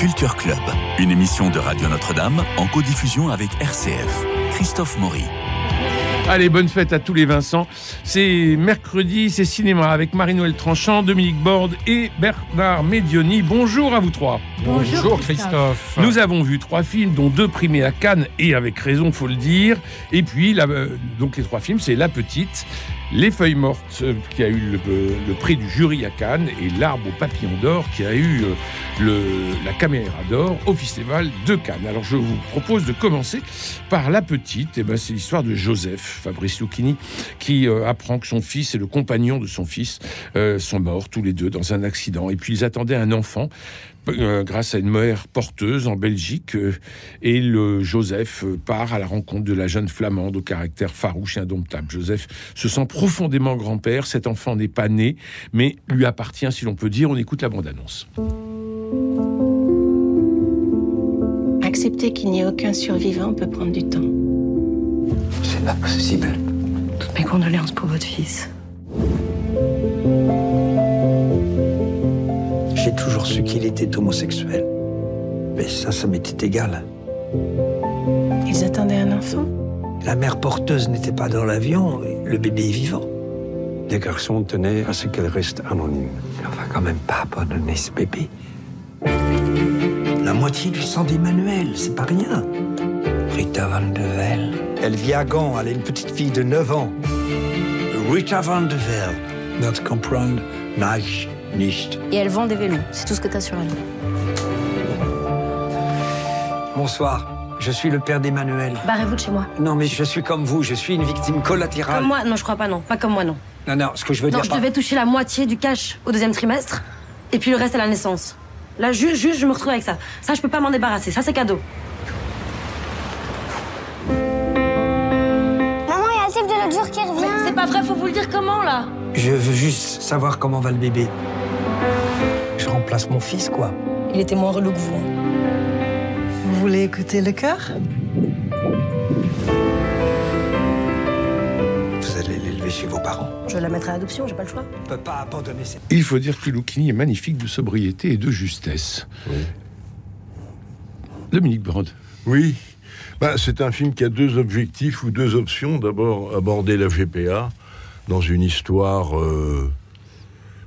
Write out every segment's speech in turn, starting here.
Culture Club, une émission de Radio Notre-Dame en codiffusion avec RCF. Christophe Maury. Allez, bonne fête à tous les Vincent. C'est mercredi, c'est cinéma avec Marie-Noël Tranchant, Dominique Borde et Bernard Medioni. Bonjour à vous trois. Bonjour, Christophe. Nous avons vu trois films, dont deux primés à Cannes, et avec raison, faut le dire. Et puis, la- euh, donc les trois films, c'est La Petite, Les Feuilles Mortes, euh, qui a eu le, le prix du jury à Cannes, et L'Arbre au papillon d'or, qui a eu euh, la caméra d'or au Festival de Cannes. Alors, je vous propose de commencer par La Petite. Et ben, c'est l'histoire de Joseph, Fabrice Lucchini, qui euh, apprend que son fils et le compagnon de son fils euh, sont morts tous les deux dans un accident. Et puis, ils attendaient un enfant euh, grâce à une mère porteuse en Belgique. euh, et le Joseph euh, part à la rencontre de la jeune flamande au caractère farouche et indomptable. Joseph se sent profondément grand-père. Cet enfant n'est pas né, mais lui appartient, si l'on peut dire. On écoute la bande-annonce. Accepter qu'il n'y ait aucun survivant peut prendre du temps. C'est pas possible. Toutes mes condoléances pour votre fils. J'ai toujours su qu'il était homosexuel. Mais ça, ça m'était égal. Ils attendaient un enfant? La mère porteuse n'était pas dans l'avion, et le bébé est vivant. Les garçons tenaient à ce qu'elle reste anonyme. On va quand même pas abandonner ce bébé. La moitié du sang d'Emmanuel, c'est pas rien. Rita Van de Vel. Elle vit à Gand, elle a une petite fille de 9 ans. Rita Van de Vel. Das comprendre, nage, nicht. Et elle vend des vélos. C'est tout ce que t'as sur elle. Bonsoir, je suis le père d'Emmanuel. Barrez-vous de chez moi. Non, mais je suis comme vous, je suis une victime collatérale. Comme moi Non, je crois pas, non. Pas comme moi, non. Non, non, ce que je veux Non, dire. je par- devais toucher la moitié du cash au deuxième trimestre, et puis le reste à la naissance. Là, juste, juste, je me retrouve avec ça. Ça, je peux pas m'en débarrasser. Ça, c'est cadeau. Maman, il y a le type de l'autre jour qui revient. C'est pas vrai, faut vous le dire comment, là Je veux juste savoir comment va le bébé. Je remplace mon fils, quoi. Il était moins relou que vous. hein. Voulez écouter le cœur Vous allez l'élever chez vos parents. Je la mettrai à l'adoption, j'ai pas le choix. On peut pas abandonner ses... Il faut dire que Lucchini est magnifique de sobriété et de justesse. Dominique Borde. Oui. Bah, c'est un film qui a deux objectifs ou deux options. D'abord, aborder la GPA dans une histoire euh,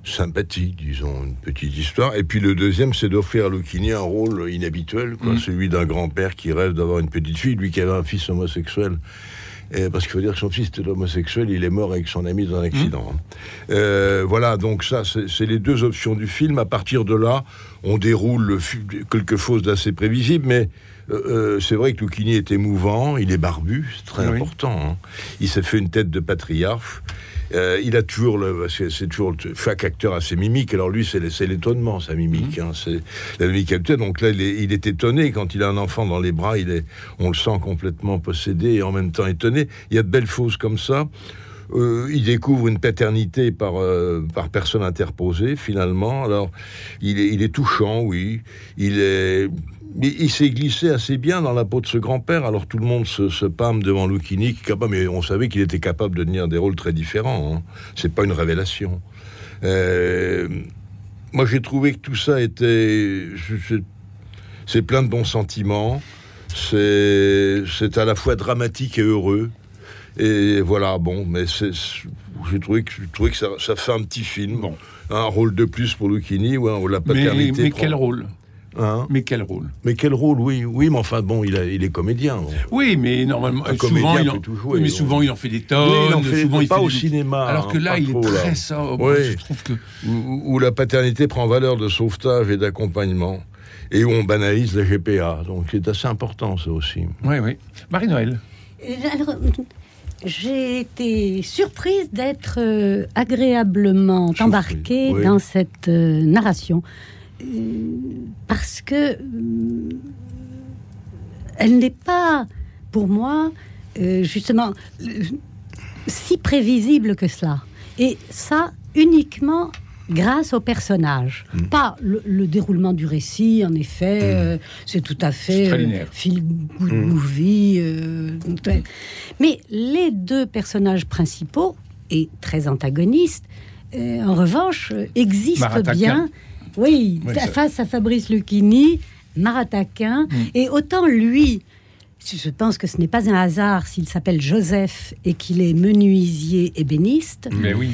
sympathique, disons, une petite histoire. Et puis le deuxième, c'est d'offrir à Lucchini un rôle inhabituel, quoi, Mm. celui d'un grand-père qui rêve d'avoir une petite fille, lui qui avait un fils homosexuel. Et parce qu'il faut dire que son fils était homosexuel, il est mort avec son ami dans un accident. hein. Euh, voilà, donc ça, c'est les deux options du film. À partir de là, on déroule quelque chose d'assez prévisible, mais euh, euh, c'est vrai que Lucchini est émouvant, il est barbu, c'est très Oui. important. hein. Il s'est fait une tête de patriarche. Euh, il a toujours le, c'est toujours chaque acteur a ses mimiques. Alors lui, c'est l'étonnement, sa mimique. Mhm. hein. c'est la mimique. Donc là, il est, il est étonné quand il a un enfant dans les bras. Il est, on le sent complètement possédé et en même temps étonné. Il y a de belles choses comme ça. Euh, il découvre une paternité par, euh, par personne interposée, finalement. Alors, il est, il est touchant, oui. Il est. mais il s'est glissé assez bien dans la peau de ce grand-père, alors tout le monde se, se pâme devant Lucchini, qui est capable, mais on savait qu'il était capable de tenir des rôles très différents. Hein. C'est pas une révélation. Euh, moi, j'ai trouvé que tout ça était. C'est plein de bons sentiments. C'est à la fois dramatique et heureux. Et voilà, bon, mais j'ai trouvé que, trouvé que ça, ça fait un petit film. Bon. Un rôle de plus pour Lucchini, ouais, la Mais, paternité. mais prend- quel rôle? Hein? Mais quel rôle? Mais quel rôle, oui, oui, mais enfin bon, il, a, il est comédien. bon. Oui, mais normalement, Un souvent, comédien il en, peut tout jouer, oui, mais donc. souvent, il en fait des tonnes. Oui, il en fait- souvent, il pas fait au des- cinéma, Alors que hein, là, il est trop, là. très sobre. Oui. Je trouve que Où, où la paternité prend valeur de sauvetage et d'accompagnement, et où on banalise la GPA. Donc c'est assez important, ça aussi. Oui, oui. Marie-Noël. Euh, alors, j'ai été surprise d'être euh, agréablement Surprise, embarquée oui. dans cette euh, narration. Parce que euh, elle n'est pas, pour moi, euh, justement, euh, si prévisible que cela. Et ça uniquement grâce au personnage. Mm. Pas le, le déroulement du récit, en effet, euh, c'est tout à fait euh, feel good Mm. movie. euh, Mais les deux personnages principaux, et très antagonistes, en revanche, existent bien. Oui, face à Fabrice Lucchini, Marataquin. Et autant lui, je pense que ce n'est pas un hasard s'il s'appelle Joseph et qu'il est menuisier ébéniste. Mais oui.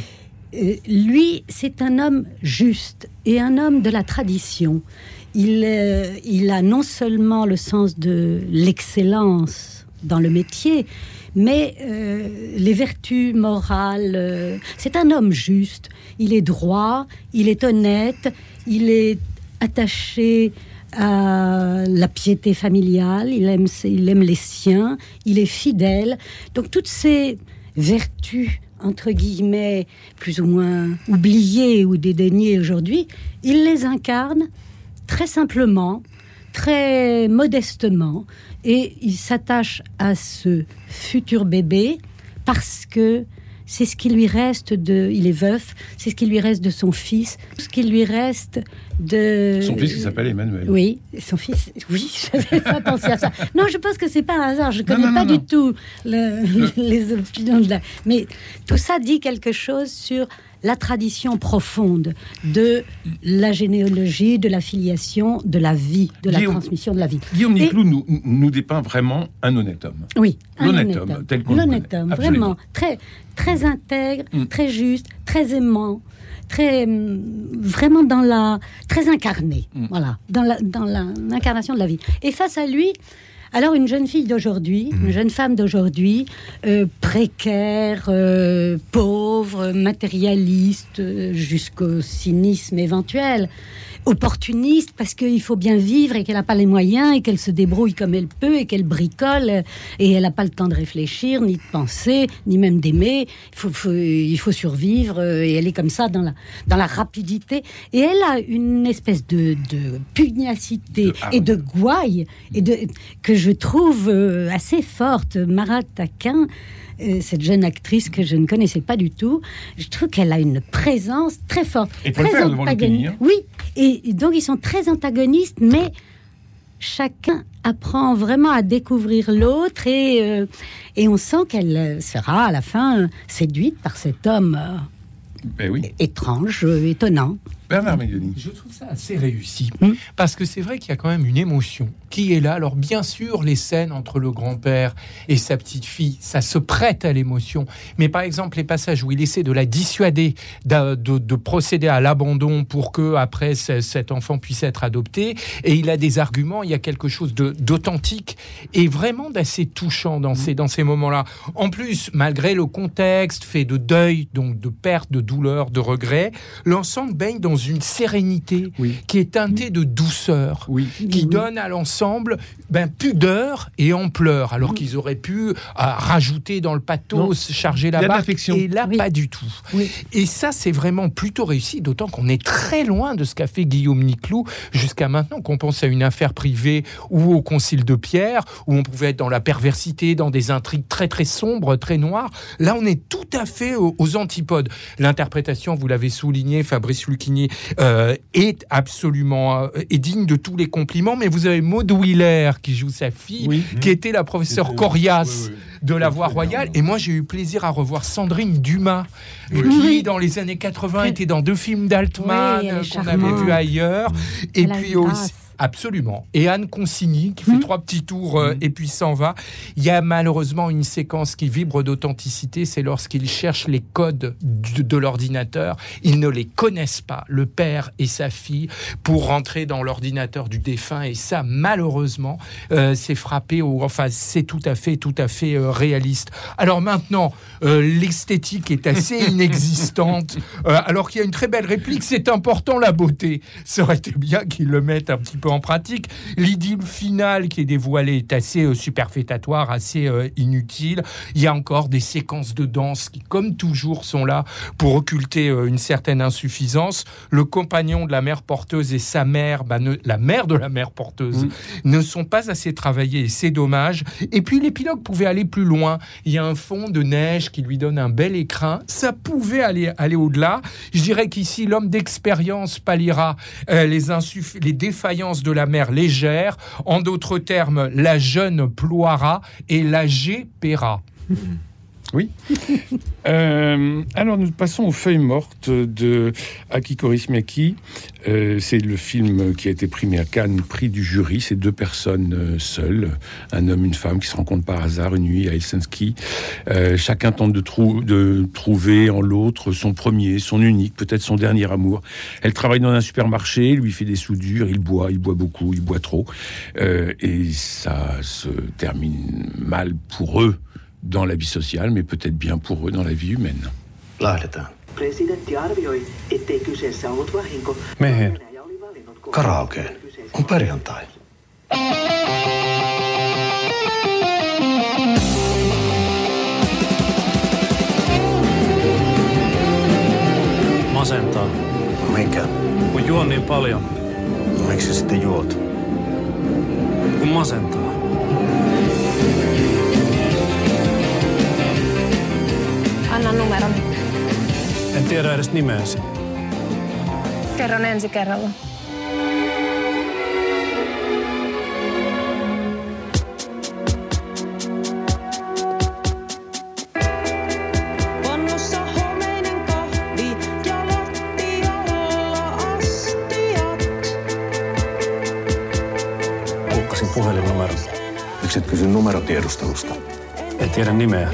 Euh, lui, c'est un homme juste et un homme de la tradition. Il, euh, il a non seulement le sens de l'excellence dans le métier, mais euh, les vertus morales. euh, c'est un homme juste. Il est droit, il est honnête, il est attaché à la piété familiale, il aime, il aime les siens, il est fidèle. Donc toutes ces vertus, entre guillemets, plus ou moins oubliées ou dédaignées aujourd'hui, il les incarne très simplement, très modestement, et il s'attache à ce futur bébé parce que c'est ce qui lui reste de... Il est veuf, c'est ce qui lui reste de son fils, ce qui lui reste de... Son fils qui s'appelle Emmanuel. Oui, son fils. Oui, j'avais pas pensé à ça. Non, je pense que c'est pas un hasard. Je connais non, pas non, du tout le- les opinions de la. Mais tout ça dit quelque chose sur la tradition profonde de la généalogie, de la filiation, de la vie, de la Guillaume- transmission de la vie. Guillaume Et- Niclou nous, nous dépeint vraiment un honnête homme. Oui, un L'honnête homme, tel qu'on le L'honnête homme, vraiment. Très, très intègre, Mm. très juste, très aimant, très. hum, vraiment dans la. Très incarné. Mm. Voilà, dans la- dans la- l'incarnation de la vie. Et face à lui. Alors une jeune fille d'aujourd'hui, Mm. une jeune femme d'aujourd'hui, euh, précaire, euh, pauvre, matérialiste, euh, jusqu'au cynisme éventuel, opportuniste parce qu'il faut bien vivre et qu'elle n'a pas les moyens et qu'elle se débrouille comme elle peut et qu'elle bricole euh, et elle n'a pas le temps de réfléchir, ni de penser, ni même d'aimer. Il faut, faut- il faut survivre euh, et elle est comme ça dans la, dans la rapidité. Et elle a une espèce de, de pugnacité De et de gouaille et de, que je trouve euh, assez forte. Marat Taquin, cette jeune actrice que je ne connaissais pas du tout, je trouve qu'elle a une présence très forte. Et le très faire devant le pays, hein. Oui, et donc ils sont très antagonistes, mais chacun apprend vraiment à découvrir l'autre et, euh, et on sent qu'elle euh, sera à la fin séduite par cet homme euh, oui. étrange, euh, étonnant. Bernard Medioni. Je trouve ça assez réussi. Hmm. Parce que c'est vrai qu'il y a quand même une émotion qui est là. Alors, bien sûr, les scènes entre le grand-père et sa petite-fille, ça se prête à l'émotion. Mais par exemple, les passages où il essaie de la dissuader de, de procéder à l'abandon pour que, après, ce- cet enfant puisse être adopté, et il a des arguments, il y a quelque chose de- d'authentique et vraiment d'assez touchant dans ces, dans ces moments-là. En plus, malgré le contexte fait de deuil, donc de perte, de douleur, de regret, l'ensemble baigne dans une sérénité Oui. qui est teintée de douceur, Oui. qui donne à l'ensemble ben, pudeur et ampleur, alors qu'ils auraient pu euh, rajouter dans le pathos, charger Il y la l'affection. et là, Oui. pas du tout. Oui. Et ça, c'est vraiment plutôt réussi, d'autant qu'on est très loin de ce qu'a fait Guillaume Niclou jusqu'à maintenant, qu'on pense à une affaire privée ou au Concile de Pierre, où on pouvait être dans la perversité, dans des intrigues très très sombres, très noires. Là, on est tout à fait aux, aux antipodes. L'interprétation, vous l'avez souligné, Fabrice Lucchini, euh, est absolument euh, est digne de tous les compliments. Mais vous avez Maud Wheeler qui joue sa fille, Oui. qui était la professeure Corias oui, oui. de la Voix Royale. Et moi, j'ai eu plaisir à revoir Sandrine Dumas, qui, dans les années 80, était dans deux films d'Altman qu'on avait vus ailleurs. Et Elle a puis aussi. Absolument. Et Anne Consigny, qui fait trois petits tours euh, et puis s'en va. Il y a malheureusement une séquence qui vibre d'authenticité, c'est lorsqu'ils cherchent les codes de l'ordinateur. Ils ne les connaissent pas, le père et sa fille, pour rentrer dans l'ordinateur du défunt. Et ça, malheureusement, euh, c'est frappé, au, enfin, c'est tout à fait, tout à fait euh, réaliste. Alors maintenant, l'esthétique est assez inexistante, alors qu'il y a une très belle réplique, c'est important la beauté. Ça aurait été bien qu'ils le mettent un petit peu en pratique. L'idylle finale qui est dévoilée est assez euh, superfétatoire, assez euh, inutile. Il y a encore des séquences de danse qui, comme toujours, sont là pour occulter euh, une certaine insuffisance. Le compagnon de la mère porteuse et sa mère, bah, ne- la mère de la mère porteuse, ne sont pas assez travaillés et c'est dommage. Et puis l'épilogue pouvait aller plus loin. Il y a un fond de neige qui lui donne un bel écrin. Ça pouvait aller, aller au-delà. Je dirais qu'ici, l'homme d'expérience palliera euh, les, les défaillances de la mère légère. En d'autres termes, la jeune ploiera et l'âgé paiera. Oui. Euh, alors nous passons aux feuilles mortes de Aki Kaurismäki. Euh, c'est le film qui a été primé à Cannes, prix du jury. C'est deux personnes euh, seules, un homme, une femme, qui se rencontrent par hasard une nuit à Helsinki. Euh, chacun tente de, de trouver en l'autre son premier, son unique, peut-être son dernier amour. Elle travaille dans un supermarché, lui fait des soudures, il boit, il boit beaucoup, il boit trop, Euh, et ça se termine mal pour eux dans la vie sociale, mais peut-être bien pour eux dans la vie humaine. Lähdetään. Presidentti arvioi, ettei kyseessä ollut vahinko. Mihin? Karaokeen. On perjantai. Masentaa. Mikä? Kun juon niin paljon. Miksi sitten juot? Kun masentaa. Anna numeron. En tiedä edes nimeäsi. Kerron ensi kerralla. Puhelinnumeron. Miksi et kysy numerotiedustelusta? En tiedä nimeä.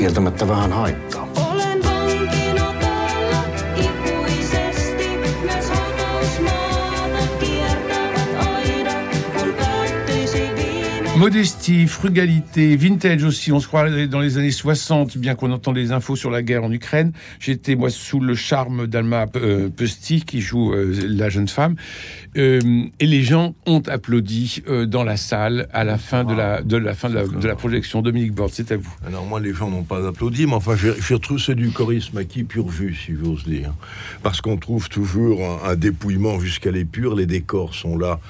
Se kieltämättä vähän haittaa. Olen vankina täällä ikuisesti. Myös hautausmaata kiertävät aidat, kun päättyisi viime Modestie, frugalité, vintage aussi. On se croirait dans les années 60, bien qu'on entend les infos sur la guerre en Ukraine. J'étais, moi, sous le charme d'Alma euh, Pesti, qui joue euh, la jeune femme. Euh, et les gens ont applaudi euh, dans la salle à la fin de la, de la, fin de la, de la projection. Dominique Borde, c'est à vous. Alors moi, les gens n'ont pas applaudi, mais enfin, je retrouve c'est du chorisme acquis pur vu, si j'ose dire. Parce qu'on trouve toujours un, un dépouillement jusqu'à l'épure, les décors sont là.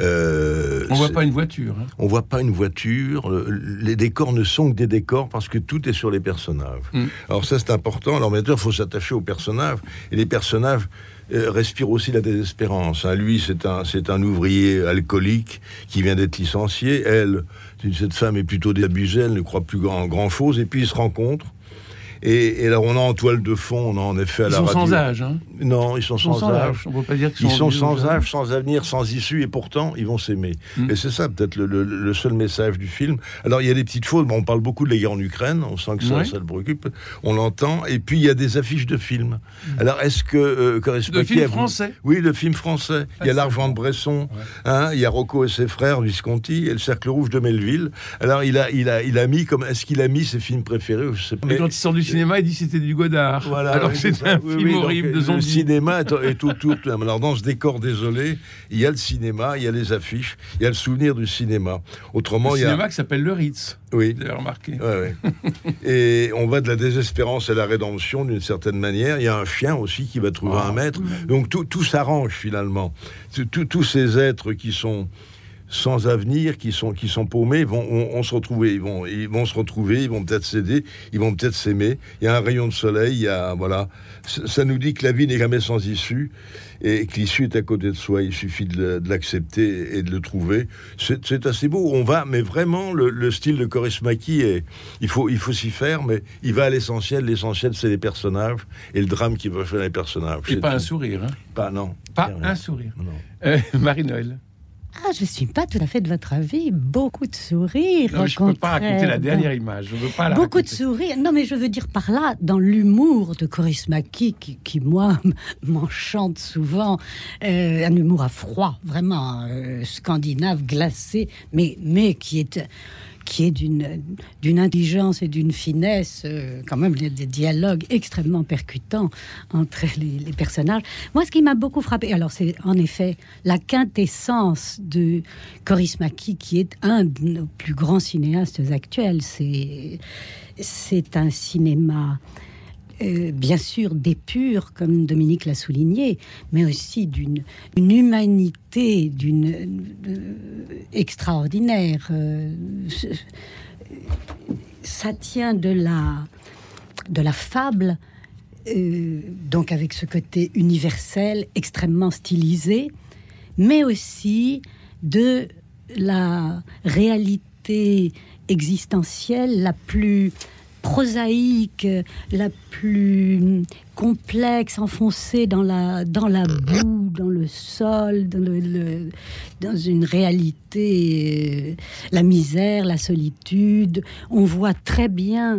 Euh, On voit pas une voiture. hein. On voit pas une voiture. le- Les décors ne sont que des décors parce que tout est sur les personnages. Mm. Alors ça, c'est important. Alors maintenant, il faut s'attacher aux personnages. Et les personnages euh, respirent aussi la désespérance. hein. Lui, c'est un, c'est un ouvrier alcoolique qui vient d'être licencié. Elle, cette femme est plutôt désabusée. Elle ne croit plus grand, grand chose. Et puis ils se rencontrent. Et, et là, on a en toile de fond, on a en effet à Ils la sont radio. sans âge. Hein. Non, ils sont, Ils sont sans, sans âge. âge. On peut pas dire Ils sont sans jeunes. âge, sans avenir, sans issue, et pourtant, ils vont s'aimer. Mm. Et c'est ça, peut-être, le, le- le seul message du film. Alors, il y a des petites fautes. Bon, on parle beaucoup de la guerre en Ukraine. On sent que ça, ça le préoccupe. On l'entend. Et puis, il y a des affiches de films. Alors, est-ce que... Euh, De films français Oui, de films français. Il y a L'Argent de Bresson. hein, il y a Rocco et ses frères, Visconti, et Le Cercle Rouge de Melville. Alors, il a, il a, il a mis comme... Est-ce qu'il a mis ses films préférés Je sais pas. Mais quand il sort du cinéma, il dit c'était du Godard. Voilà, Alors c'est un Oui, film oui, donc, horrible de Le zombies. Cinéma est, est autour. Alors dans ce décor désolé, il y a le cinéma, il y a les affiches, il y a le souvenir du cinéma. Autrement, Le il y a cinéma qui s'appelle Le Ritz. oui. Vous avez remarqué. Ouais, ouais. Et on va de la désespérance à la rédemption d'une certaine manière. Il y a un chien aussi qui va trouver Ah, un maître. Donc tout, tout s'arrange finalement. Tout- tout- tous ces êtres qui sont sans avenir, qui sont, qui sont paumés, vont, vont se retrouver. Ils vont, ils vont se retrouver, ils vont peut-être s'aider, ils vont peut-être s'aimer. Il y a un rayon de soleil, il y a, voilà. Ça nous dit que la vie n'est jamais sans issue et que l'issue est à côté de soi. Il suffit de l'accepter et de le trouver. C'est assez beau. On va, mais vraiment, le, le style de Coris Maki, est, il faut, il faut s'y faire, mais il va à l'essentiel. L'essentiel, c'est les personnages et le drame qui va faire les personnages. Et pas un sourire. Hein. Pas, non. Pas un sourire. Euh, Marie-Noël. Ah, je suis pas tout à fait de votre avis. Beaucoup de sourires. Non, je peux pas raconter la dernière image. Je veux pas la Beaucoup de sourires. Non, mais je veux dire par là, dans l'humour de Coris Maki, qui, qui, moi, m'enchante souvent, euh, un humour à froid, vraiment euh, scandinave, glacé, mais, mais qui est qui est d'une intelligence et d'une finesse, euh, quand même des, des dialogues extrêmement percutants entre les, les personnages. Moi, ce qui m'a beaucoup frappé, alors c'est en effet la quintessence de Coris Maki, qui est un de nos plus grands cinéastes actuels. C'est un cinéma euh, bien sûr d'épure, comme Dominique l'a souligné, mais aussi d'une une humanité d'une euh, extraordinaire. Euh, ça tient de la de la fable, donc avec ce côté universel, extrêmement stylisé, mais aussi de la réalité existentielle, la plus prosaïque, la plus complexe, enfoncée dans la, dans la boue, dans le sol, dans, une réalité, euh, la misère, la solitude. On voit très bien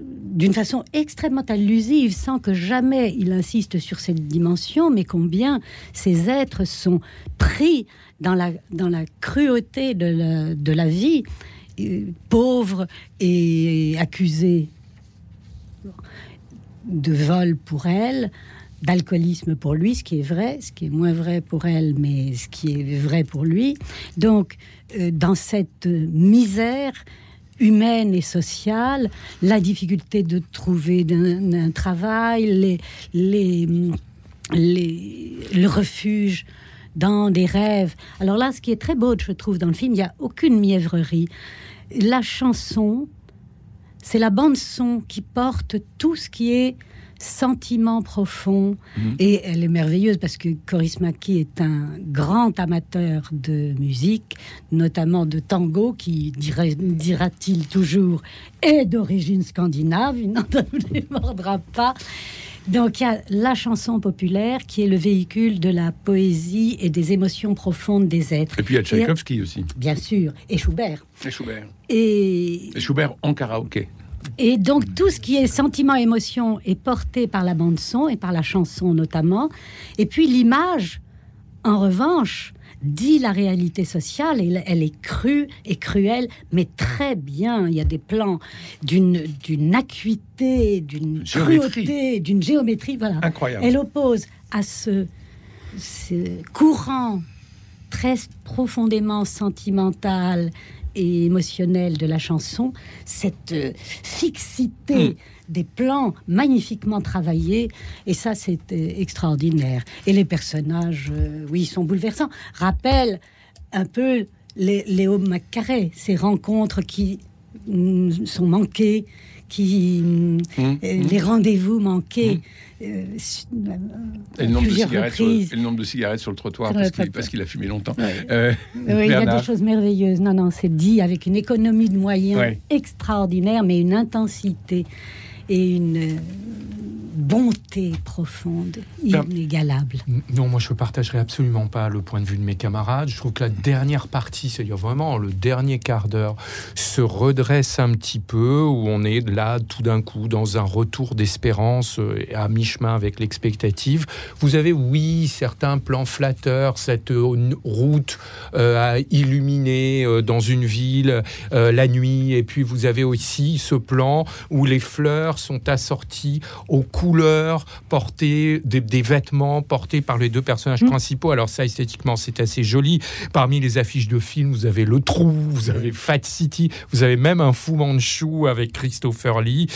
d'une façon extrêmement allusive, sans que jamais il insiste sur cette dimension, mais combien ces êtres sont pris dans la, dans la cruauté de la vie, pauvres et accusés de vol pour elle, d'alcoolisme pour lui, ce qui est vrai, ce qui est moins vrai pour elle, mais ce qui est vrai pour lui. Donc, euh, dans cette misère humaine et sociale, la difficulté de trouver un travail, le refuge dans des rêves. Alors là, ce qui est très beau, je trouve, dans le film, il n'y a aucune mièvrerie. La chanson, c'est la bande son qui porte tout ce qui est sentiment profond Mhm. et elle est merveilleuse parce que Coris Maki est un grand amateur de musique, notamment de tango qui dira-t-il toujours est d'origine scandinave, il n'en démordra pas. Donc il y a la chanson populaire qui est le véhicule de la poésie et des émotions profondes des êtres. Et puis il y a Tchaïkovski aussi. Bien sûr, et Schubert. Et Schubert. Et Et Schubert en karaoké. et donc tout ce qui est sentiment, émotion est porté par la bande son et par la chanson notamment. Et puis l'image, en revanche, dit la réalité sociale et elle est crue et cruelle, mais très bien. Il y a des plans d'une d'une acuité, d'une Géométrie. cruauté, d'une géométrie. Voilà. Incroyable. Elle oppose à ce, ce courant très profondément sentimental et émotionnel de la chanson, cette euh, fixité des plans magnifiquement travaillés, et ça c'est euh, extraordinaire. Et les personnages, euh, oui, sont bouleversants. Rappelle un peu les, Léo Maccaré, ces rencontres qui mm, sont manquées, qui mm, euh, les rendez-vous manqués. euh, Et le, nombre de plusieurs cigarettes sur, reprises. et le nombre de cigarettes sur le trottoir parce qu'il trottoir. parce qu'il a fumé longtemps. Ouais. Euh, Oui, il y a des choses merveilleuses. Non, non, c'est dit avec une économie de moyens Ouais. extraordinaire, mais une intensité et une bonté profonde, Ben, inégalable. Non, moi je ne partagerai absolument pas le point de vue de mes camarades. Je trouve que la dernière partie, c'est-à-dire vraiment le dernier quart d'heure, se redresse un petit peu, où on est là tout d'un coup dans un retour d'espérance euh, à mi-chemin avec l'expectative. Vous avez, oui, certains plans flatteurs, cette euh, route euh, à illuminer euh, dans une ville euh, la nuit, et puis vous avez aussi ce plan où les fleurs sont assorties aux couleurs portées, des, des vêtements portés par les deux personnages principaux. Alors ça, esthétiquement, c'est assez joli. Parmi les affiches de films, vous avez Le Trou, vous avez Fat City, vous avez même un Fu Manchu avec Christopher Lee.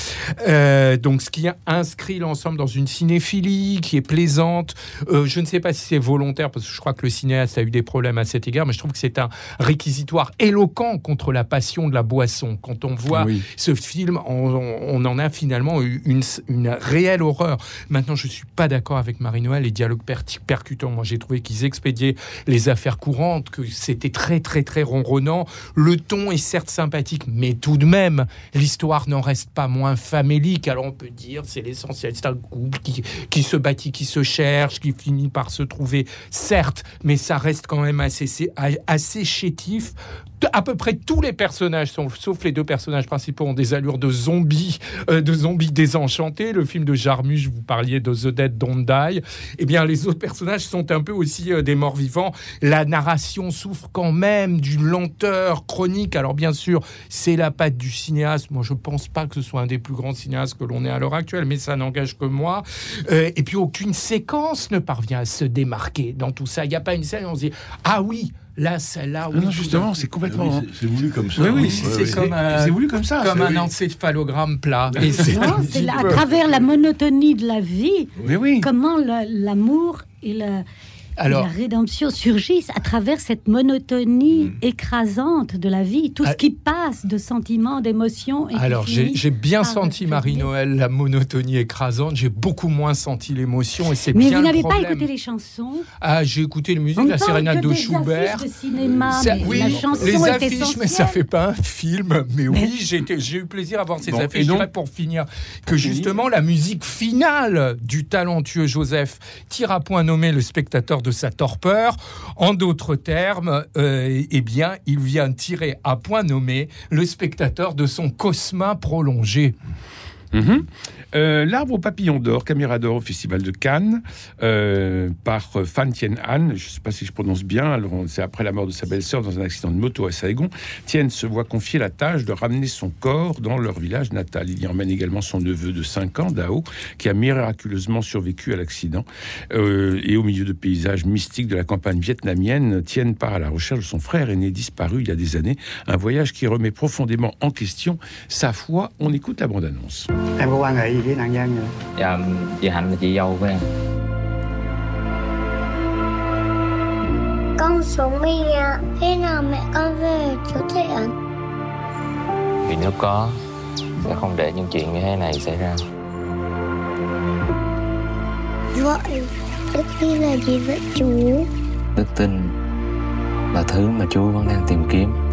Euh, donc ce qui inscrit l'ensemble dans une cinéphilie qui est plaisante. Euh, je ne sais pas si c'est volontaire, parce que je crois que le cinéaste a eu des problèmes à cet égard, mais je trouve que c'est un réquisitoire éloquent contre la passion de la boisson. Quand on voit Oui. ce film, on, on en a finalement eu une, une réelle horreur. Maintenant, je suis pas d'accord avec Marie-Noël, les dialogues per- percutants. Moi, j'ai trouvé qu'ils expédiaient les affaires courantes, que c'était très, très, très ronronnant. Le ton est certes sympathique, mais tout de même, l'histoire n'en reste pas moins famélique. Alors, on peut dire, c'est l'essentiel. C'est un couple qui, qui se bâtit, qui se cherche, qui finit par se trouver, certes, mais ça reste quand même assez, assez chétif. À peu près tous les personnages, sauf sauf les deux personnages principaux, ont des allures de zombies, euh, de zombies désenchantés. Le film de Jarmusch, vous parliez de The Dead. Eh bien, les autres personnages sont un peu aussi euh, des morts vivants. La narration souffre quand même d'une lenteur chronique. Alors, bien sûr, c'est la patte du cinéaste. Moi, je pense pas que ce soit un des plus grands cinéastes que l'on ait à l'heure actuelle, mais ça n'engage que moi. Euh, et puis, aucune séquence ne parvient à se démarquer dans tout ça. Il n'y a pas une scène où on se dit Ah oui, là, celle-là. oui, non, justement, c'est complètement. Oui, c'est- voulu comme ça. Oui, oui, Oui, c'est comme voulu comme ça. Comme c'est- un oui. encéphalogramme plat. Et c'est là, à travers la monotonie de la vie, oui. comment la- l'amour et la, Alors- la rédemption surgissent à travers cette monotonie Hmm. écrasante de la vie, tout Ah. ce qui passe de sentiments, d'émotions. et Alors, j'ai bien senti, Marie-Noël, la monotonie écrasante. J'ai beaucoup moins senti l'émotion et c'est Mais bien vous le n'avez pas écouté les chansons? Ah, j'ai écouté la musique, On la sérénade de Schubert. affiches de cinéma, Ça- mais oui, la chanson les affiches, mais ça fait pas un film. Mais oui, j'ai eu plaisir à voir ces Bon, et affiches. Je donc- dirais pour finir que justement la musique finale du talentueux Joseph tire à point nommé le spectateur de sa torpeur. En d'autres termes, euh, eh bien, il vient tirer à point nommé le spectateur de son cosma prolongé. Mhm. Euh, L'arbre au papillon d'or, caméra d'or au Festival de Cannes, euh, par euh, Fan Tien Han. Je ne sais pas si je prononce bien. C'est après la mort de sa belle-sœur dans un accident de moto à Saigon. Tien se voit confier la tâche de ramener son corps dans leur village natal. Il y emmène également son neveu de 5 ans, Dao, qui a miraculeusement survécu à l'accident. Et au milieu de paysages mystiques de la campagne vietnamienne, Tien part à la recherche de son frère aîné disparu il y a des années. Un voyage qui remet profondément en question sa foi. On écoute la bande-annonce. Với nạn nhân vậy? Dạ, chị Hạnh là chị dâu của em. Con xuống đi nha. Khi nào mẹ con về chú thiện? Vì nếu có, sẽ không để những chuyện như thế này xảy ra. Vậy, đức tin là gì vậy chú? Đức tin là thứ mà chú vẫn đang tìm kiếm.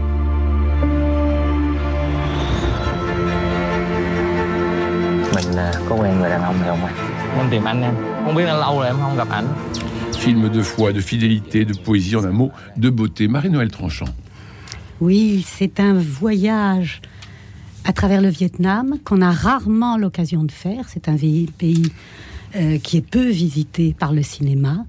Mình có quen người đàn ông này không anh? Em tìm anh em. Không biết là lâu rồi em không gặp ảnh. Film de foi, de fidélité, de poésie, en un mot, de beauté. Marie-Noël Tranchant. Oui, c'est un voyage à travers le Vietnam qu'on a rarement l'occasion de faire. C'est un pays euh, qui est peu visité par le cinéma.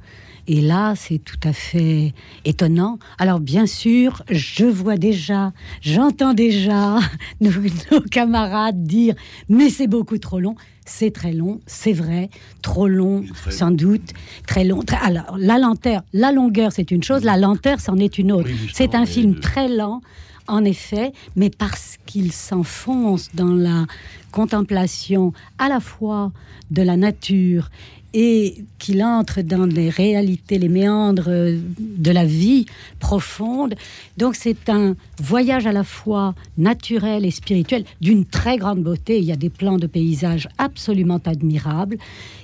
Et là, c'est tout à fait étonnant. Alors, bien sûr, je vois déjà, j'entends déjà nos, nos camarades dire Mais c'est beaucoup trop long. C'est très long, c'est vrai, trop long, sans doute, très long. Très- Alors, la lenteur, la longueur, c'est une chose, la lenteur, c'en est une autre. c'est un film très lent, en effet, mais parce qu'il s'enfonce dans la contemplation à la fois de la nature et qu'il entre dans des réalités, les méandres euh, de la vie profonde. Donc c'est un voyage à la fois naturel et spirituel d'une très grande beauté. Il y a des plans de paysages absolument admirables.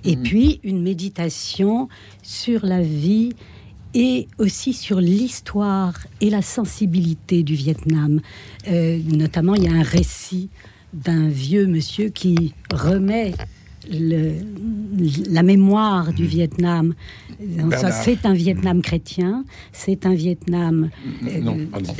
Et puis une méditation sur la vie et aussi sur l'histoire et la sensibilité du Vietnam. Euh, notamment, il y a un récit d'un vieux monsieur qui remet le- la mémoire du Vietnam. C'est un Vietnam chrétien, c'est un Vietnam... euh, Non, pardon.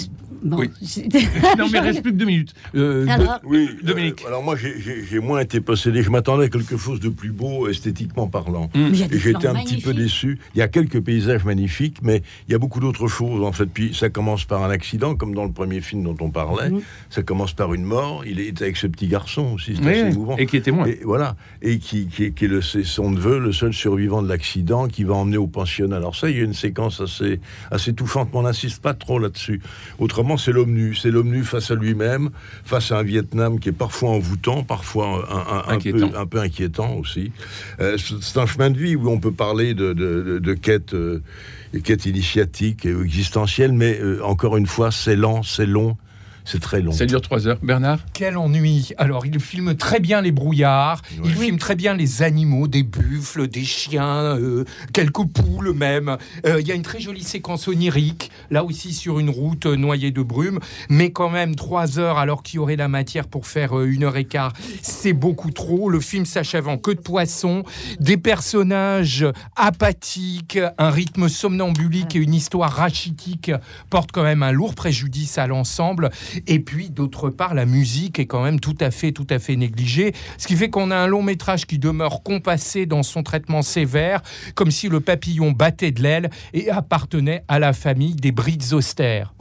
Bon, Oui. non, mais reste plus que deux minutes. Euh, Alors- de- Oui, Dominique. euh, alors moi, j'ai- moins été possédé. Je m'attendais à quelque chose de plus beau, esthétiquement parlant. Mm. Été plans un petit peu déçu. Il y a quelques paysages magnifiques, mais il y a beaucoup d'autres choses, en fait. Puis ça commence par un accident, comme dans le premier film dont on parlait. Mm. Ça commence par une mort. Il est avec ce petit garçon aussi, c'est Oui, assez émouvant. et qui est témoin. Et voilà. Et qui, qui est, qui est le, c'est son neveu, le seul survivant de l'accident, qui va emmener au pensionnat. Alors ça, il y a une séquence assez, assez touchante, mais on n'insiste pas trop là-dessus. Autrement, c'est l'homme nu. C'est l'homme nu face à lui-même, face à un Vietnam qui est parfois envoûtant, parfois un, un- un Inquiétant. peu, un peu inquiétant aussi. Euh, c'est c'est un chemin de vie où on peut parler de, de, de, de quête, euh, quête initiatique et existentielle, mais euh, encore une fois, c'est lent, c'est long, c'est très long. Ça dure trois heures. Bernard Quel ennui Alors, il filme très bien les brouillards, il filme très bien les animaux, des buffles, des chiens, euh, quelques poules même. Euh, Il y a une très jolie séquence onirique, là aussi sur une route euh, noyée de brume, mais quand même trois heures alors qu'il y aurait la matière pour faire euh, une heure et quart, c'est beaucoup trop. Le film s'achève en queue de poisson, des personnages apathiques, un rythme somnambulique et une histoire rachitique portent quand même un lourd préjudice à l'ensemble. Et puis, d'autre part, la musique est quand même tout à fait, tout à fait négligée. Ce qui fait qu'on a un long métrage qui demeure compassé dans son traitement sévère, comme si le papillon battait de l'aile et appartenait à la famille des brides austères,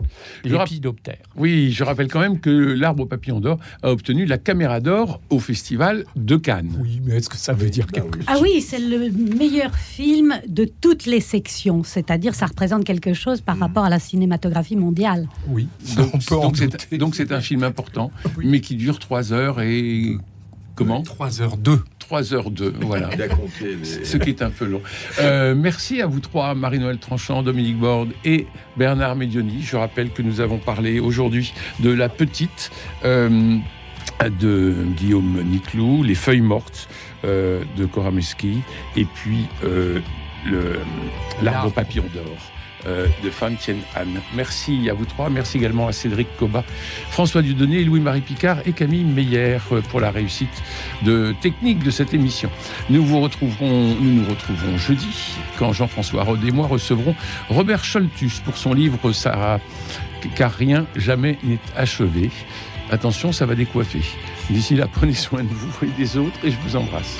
lépidoptères. Oui, je rappelle quand même que l'arbre au papillon d'or a obtenu la caméra d'or au festival de Cannes. Oui, mais est-ce que ça veut dire quelque chose Ah oui, c'est le meilleur film de toutes les sections, c'est-à-dire ça représente quelque chose par rapport à la cinématographie mondiale. Oui, Donc, on peut en donc. Donc c'est un film important, mais qui dure trois heures et comment 3 heures 2. 3h02. Voilà. Il a compté les- Ce qui est un peu long. Euh, merci à vous trois, Marie-Noël Tranchant, Dominique Borde et Bernard Medioni. Je rappelle que nous avons parlé aujourd'hui de la petite euh, de Guillaume Niclou, Les feuilles mortes euh, de Cora Meschi, et puis euh, le- L'arbre papillon d'or. Euh, de Fan Tien Anne. Merci à vous trois. Merci également à Cédric Coba, François Dudonné, Louis-Marie Picard et Camille Meyer euh, pour la réussite de technique de cette émission. Nous vous retrouverons, nous nous retrouverons jeudi quand Jean-François Rode et moi recevrons Robert Scholtus pour son livre Sarah, car rien jamais n'est achevé. Attention, ça va décoiffer. D'ici là, prenez soin de vous et des autres et je vous embrasse.